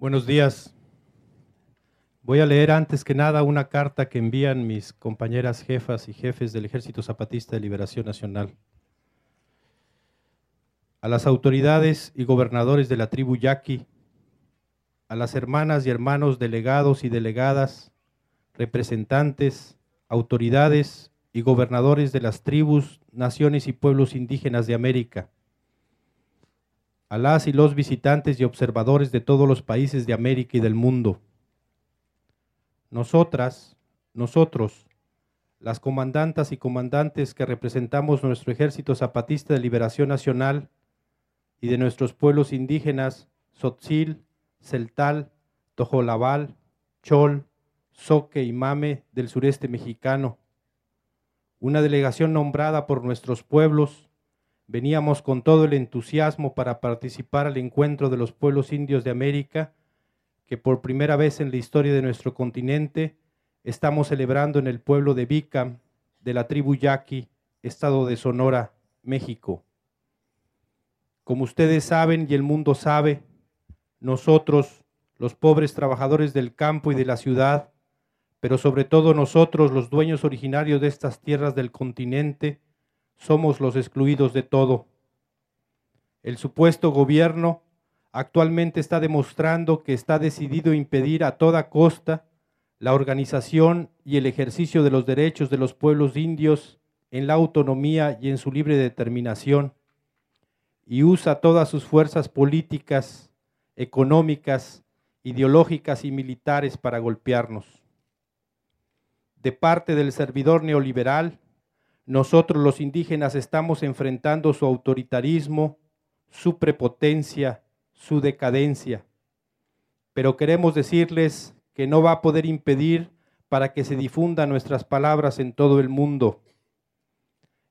Buenos días. Voy a leer antes que nada una carta que envían mis compañeras jefas y jefes del Ejército Zapatista de Liberación Nacional. A las autoridades y gobernadores de la tribu Yaqui, a las hermanas y hermanos delegados y delegadas, representantes, autoridades y gobernadores de las tribus, naciones y pueblos indígenas de América, a y los visitantes y observadores de todos los países de América y del mundo. Nosotras, nosotros, las comandantas y comandantes que representamos nuestro Ejército Zapatista de Liberación Nacional y de nuestros pueblos indígenas, Sotzil, Celtal, Tojolabal, Chol, Soque y Mame del sureste mexicano. Una delegación nombrada por nuestros pueblos Veníamos con todo el entusiasmo para participar al encuentro de los pueblos indios de América, que por primera vez en la historia de nuestro continente estamos celebrando en el pueblo de Bicam, de la tribu Yaqui, estado de Sonora, México. Como ustedes saben y el mundo sabe, nosotros, los pobres trabajadores del campo y de la ciudad, pero sobre todo nosotros, los dueños originarios de estas tierras del continente, somos los excluidos de todo. El supuesto gobierno actualmente está demostrando que está decidido a impedir a toda costa la organización y el ejercicio de los derechos de los pueblos indios en la autonomía y en su libre determinación, y usa todas sus fuerzas políticas, económicas, ideológicas y militares para golpearnos. De parte del servidor neoliberal, nosotros los indígenas estamos enfrentando su autoritarismo, su prepotencia, su decadencia. Pero queremos decirles que no va a poder impedir para que se difundan nuestras palabras en todo el mundo.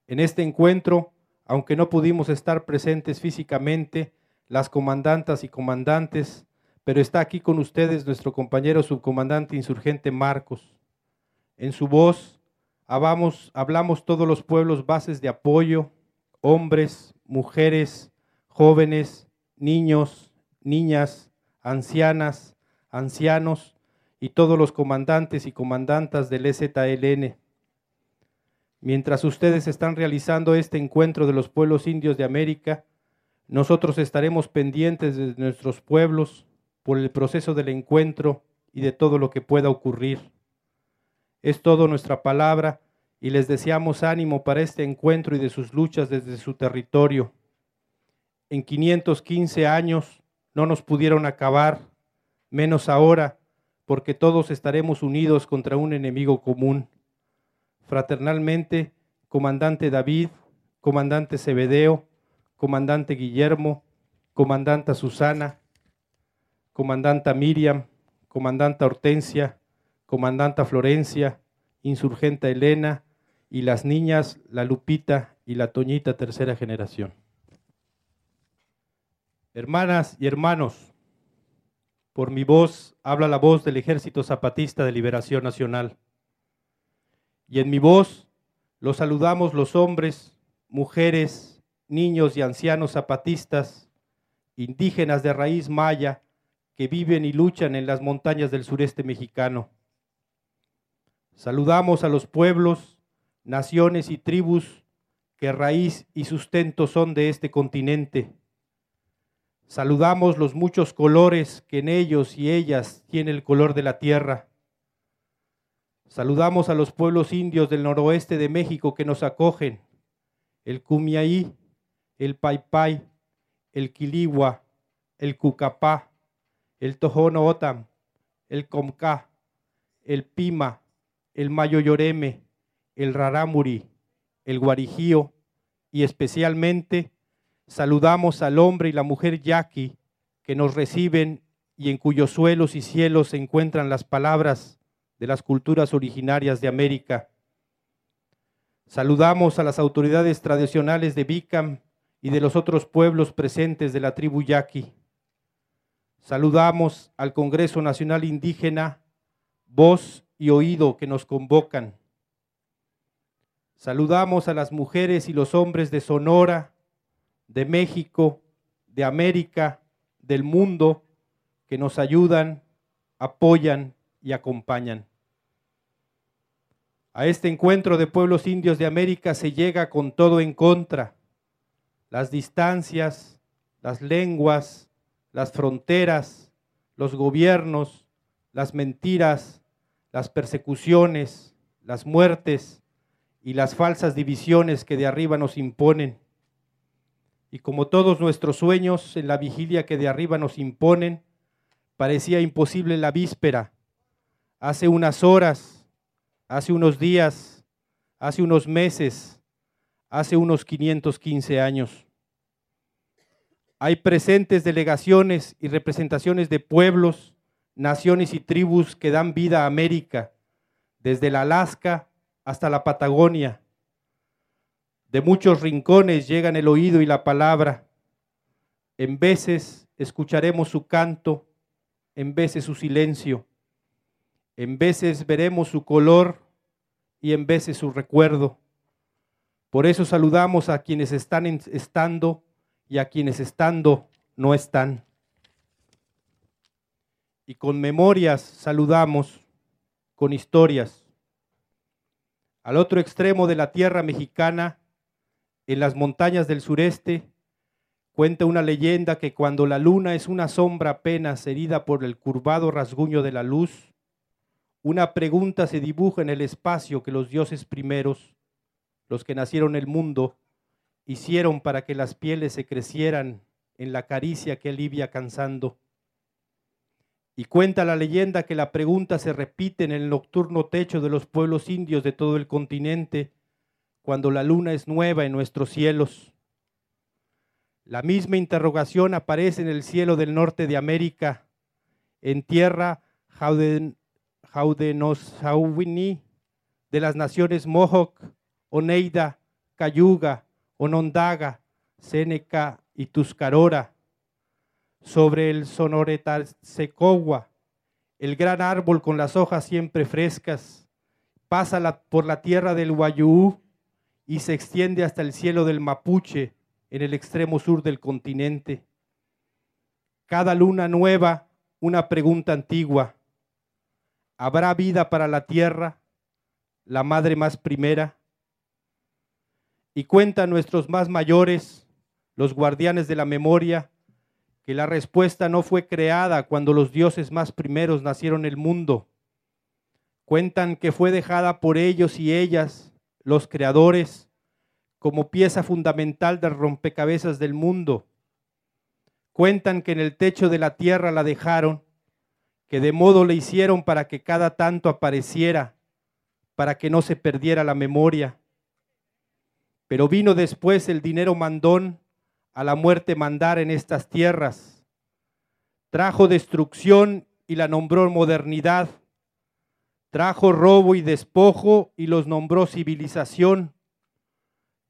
En este encuentro, aunque no pudimos estar presentes físicamente, las comandantas y comandantes, pero está aquí con ustedes nuestro compañero subcomandante insurgente Marcos. En su voz Hablamos, hablamos todos los pueblos bases de apoyo, hombres, mujeres, jóvenes, niños, niñas, ancianas, ancianos y todos los comandantes y comandantas del EZLN. Mientras ustedes están realizando este encuentro de los pueblos indios de América, nosotros estaremos pendientes de nuestros pueblos por el proceso del encuentro y de todo lo que pueda ocurrir. Es todo nuestra palabra y les deseamos ánimo para este encuentro y de sus luchas desde su territorio. En 515 años no nos pudieron acabar, menos ahora, porque todos estaremos unidos contra un enemigo común. Fraternalmente, comandante David, comandante Cebedeo, comandante Guillermo, comandanta Susana, comandanta Miriam, comandanta Hortensia, comandanta Florencia, insurgenta Elena y las niñas la Lupita y la Toñita tercera generación. Hermanas y hermanos, por mi voz habla la voz del Ejército Zapatista de Liberación Nacional. Y en mi voz los saludamos los hombres, mujeres, niños y ancianos zapatistas, indígenas de raíz maya, que viven y luchan en las montañas del sureste mexicano Saludamos a los pueblos, naciones y tribus que raíz y sustento son de este continente. Saludamos los muchos colores que en ellos y ellas tiene el color de la tierra. Saludamos a los pueblos indios del noroeste de México que nos acogen, el Cumiaí, el Paipai, el Quiligua, el Cucapá, el Tojono Otam, el Comcá, el Pima, el Mayoyoreme, el Rarámuri, el Guarijío y especialmente saludamos al hombre y la mujer yaqui que nos reciben y en cuyos suelos y cielos se encuentran las palabras de las culturas originarias de América. Saludamos a las autoridades tradicionales de Bicam y de los otros pueblos presentes de la tribu yaqui. Saludamos al Congreso Nacional Indígena, voz y oído que nos convocan. Saludamos a las mujeres y los hombres de Sonora, de México, de América, del mundo, que nos ayudan, apoyan y acompañan. A este encuentro de pueblos indios de América se llega con todo en contra. Las distancias, las lenguas, las fronteras, los gobiernos, las mentiras, las persecuciones, las muertes y las falsas divisiones que de arriba nos imponen. Y como todos nuestros sueños en la vigilia que de arriba nos imponen, parecía imposible la víspera. Hace unas horas, hace unos días, hace unos meses, hace unos 515 años. Hay presentes delegaciones y representaciones de pueblos, naciones y tribus que dan vida a América, desde el Alaska hasta la Patagonia. De muchos rincones llegan el oído y la palabra. En veces escucharemos su canto, en veces su silencio, en veces veremos su color y en veces su recuerdo. Por eso saludamos a quienes están estando y a quienes estando no están. Y con memorias saludamos, con historias. Al otro extremo de la tierra mexicana, en las montañas del sureste, cuenta una leyenda que cuando la luna es una sombra apenas herida por el curvado rasguño de la luz, una pregunta se dibuja en el espacio que los dioses primeros, los que nacieron el mundo, hicieron para que las pieles se crecieran en la caricia que alivia cansando. Y cuenta la leyenda que la pregunta se repite en el nocturno techo de los pueblos indios de todo el continente cuando la luna es nueva en nuestros cielos. La misma interrogación aparece en el cielo del norte de América, en tierra Jaudenosauini, de las naciones Mohawk, Oneida, Cayuga, Onondaga, Seneca y Tuscarora, sobre el Sonoretalsecogua, el gran árbol con las hojas siempre frescas, pasa por la tierra del Guayú y se extiende hasta el cielo del Mapuche en el extremo sur del continente. Cada luna nueva, una pregunta antigua. ¿Habrá vida para la tierra, la madre más primera? Y cuentan nuestros más mayores, los guardianes de la memoria, que la respuesta no fue creada cuando los dioses más primeros nacieron el mundo. Cuentan que fue dejada por ellos y ellas, los creadores, como pieza fundamental del rompecabezas del mundo. Cuentan que en el techo de la tierra la dejaron, que de modo le hicieron para que cada tanto apareciera, para que no se perdiera la memoria pero vino después el dinero mandón a la muerte mandar en estas tierras. Trajo destrucción y la nombró modernidad. Trajo robo y despojo y los nombró civilización.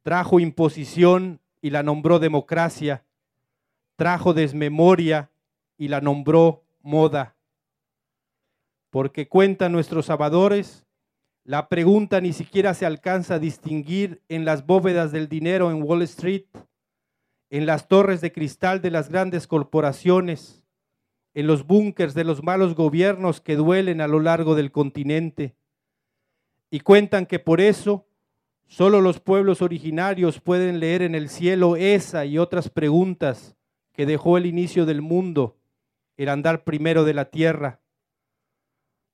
Trajo imposición y la nombró democracia. Trajo desmemoria y la nombró moda. Porque cuentan nuestros sabadores la pregunta ni siquiera se alcanza a distinguir en las bóvedas del dinero en Wall Street, en las torres de cristal de las grandes corporaciones, en los búnkers de los malos gobiernos que duelen a lo largo del continente. Y cuentan que por eso solo los pueblos originarios pueden leer en el cielo esa y otras preguntas que dejó el inicio del mundo, el andar primero de la tierra.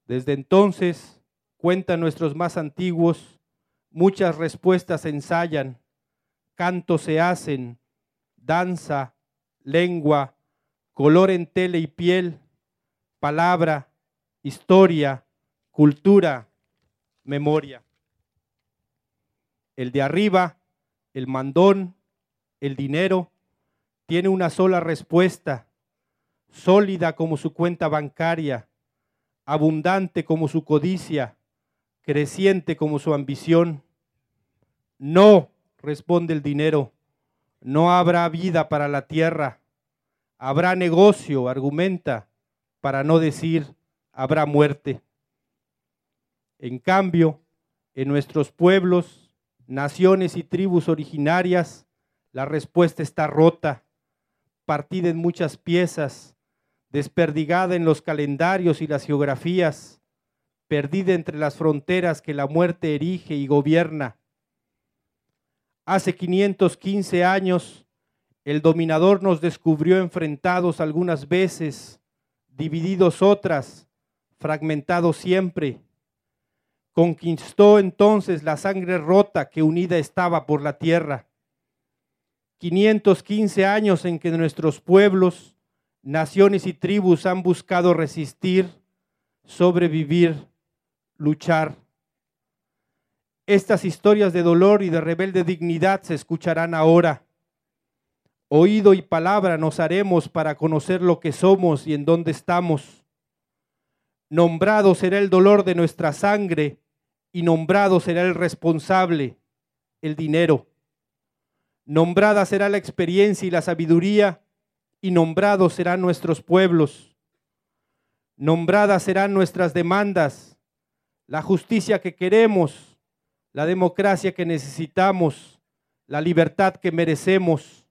Desde entonces, cuentan nuestros más antiguos, muchas respuestas ensayan, cantos se hacen, danza, lengua, color en tele y piel, palabra, historia, cultura, memoria. El de arriba, el mandón, el dinero, tiene una sola respuesta, sólida como su cuenta bancaria, abundante como su codicia, creciente como su ambición. No, responde el dinero, no habrá vida para la tierra, habrá negocio, argumenta, para no decir habrá muerte. En cambio, en nuestros pueblos, naciones y tribus originarias, la respuesta está rota, partida en muchas piezas, desperdigada en los calendarios y las geografías, perdida entre las fronteras que la muerte erige y gobierna. Hace 515 años, el dominador nos descubrió enfrentados algunas veces, divididos otras, fragmentados siempre. Conquistó entonces la sangre rota que unida estaba por la tierra. 515 años en que nuestros pueblos, naciones y tribus han buscado resistir, sobrevivir, luchar. Estas historias de dolor y de rebelde dignidad se escucharán ahora. Oído y palabra nos haremos para conocer lo que somos y en dónde estamos. Nombrado será el dolor de nuestra sangre y nombrado será el responsable, el dinero. Nombrada será la experiencia y la sabiduría, y nombrados serán nuestros pueblos. Nombradas serán nuestras demandas, la justicia que queremos, la democracia que necesitamos, la libertad que merecemos.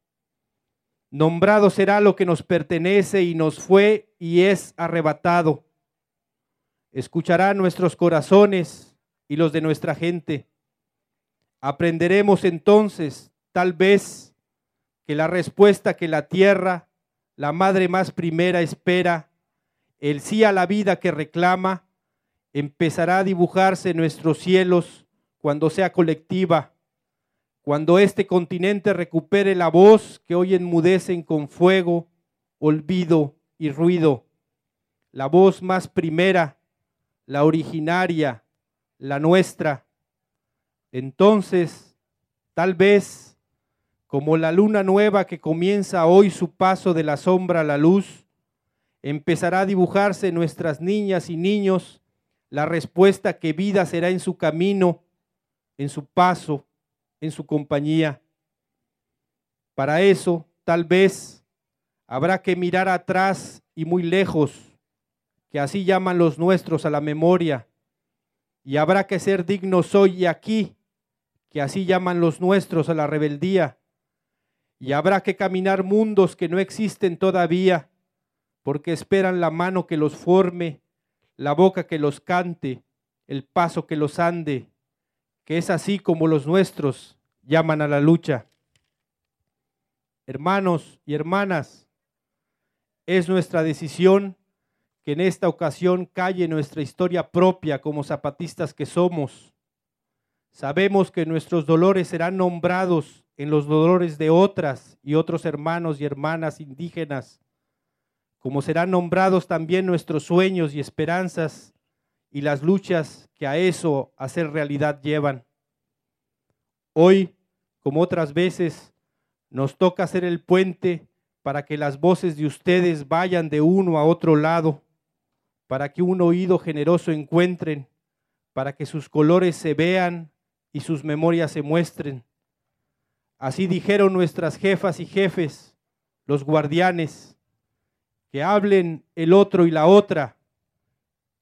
Nombrado será lo que nos pertenece y nos fue y es arrebatado. Escuchará nuestros corazones y los de nuestra gente. Aprenderemos entonces, tal vez, que la respuesta que la tierra, la madre más primera, espera, el sí a la vida que reclama, empezará a dibujarse en nuestros cielos cuando sea colectiva, cuando este continente recupere la voz que hoy enmudecen con fuego, olvido y ruido, la voz más primera, la originaria, la nuestra. Entonces, tal vez, como la luna nueva que comienza hoy su paso de la sombra a la luz, empezará a dibujarse nuestras niñas y niños la respuesta que vida será en su camino, en su paso, en su compañía. Para eso, tal vez, habrá que mirar atrás y muy lejos, que así llaman los nuestros a la memoria, y habrá que ser dignos hoy y aquí, que así llaman los nuestros a la rebeldía. Y habrá que caminar mundos que no existen todavía, porque esperan la mano que los forme, la boca que los cante, el paso que los ande, que es así como los nuestros llaman a la lucha. Hermanos y hermanas, es nuestra decisión que en esta ocasión calle nuestra historia propia como zapatistas que somos. Sabemos que nuestros dolores serán nombrados en los dolores de otras y otros hermanos y hermanas indígenas, como serán nombrados también nuestros sueños y esperanzas y las luchas que a eso, a ser realidad, llevan. Hoy, como otras veces, nos toca hacer el puente para que las voces de ustedes vayan de uno a otro lado para que un oído generoso encuentren, para que sus colores se vean y sus memorias se muestren. Así dijeron nuestras jefas y jefes, los guardianes, que hablen el otro y la otra,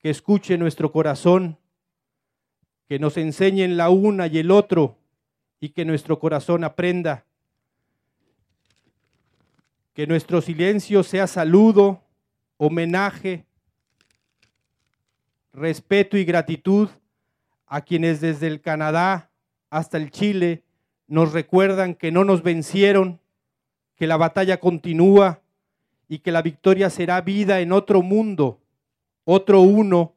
que escuche nuestro corazón, que nos enseñen la una y el otro y que nuestro corazón aprenda. Que nuestro silencio sea saludo, homenaje, respeto y gratitud a quienes desde el Canadá hasta el Chile nos recuerdan que no nos vencieron, que la batalla continúa y que la victoria será vida en otro mundo, otro uno,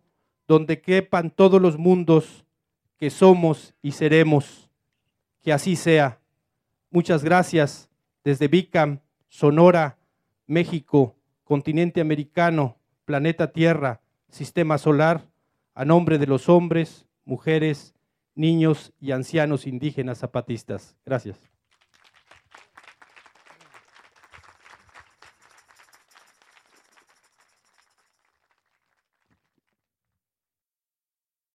donde quepan todos los mundos que somos y seremos. Que así sea. Muchas gracias desde Bicam, Sonora, México, continente americano, planeta Tierra sistema solar a nombre de los hombres, mujeres, niños y ancianos indígenas zapatistas. Gracias.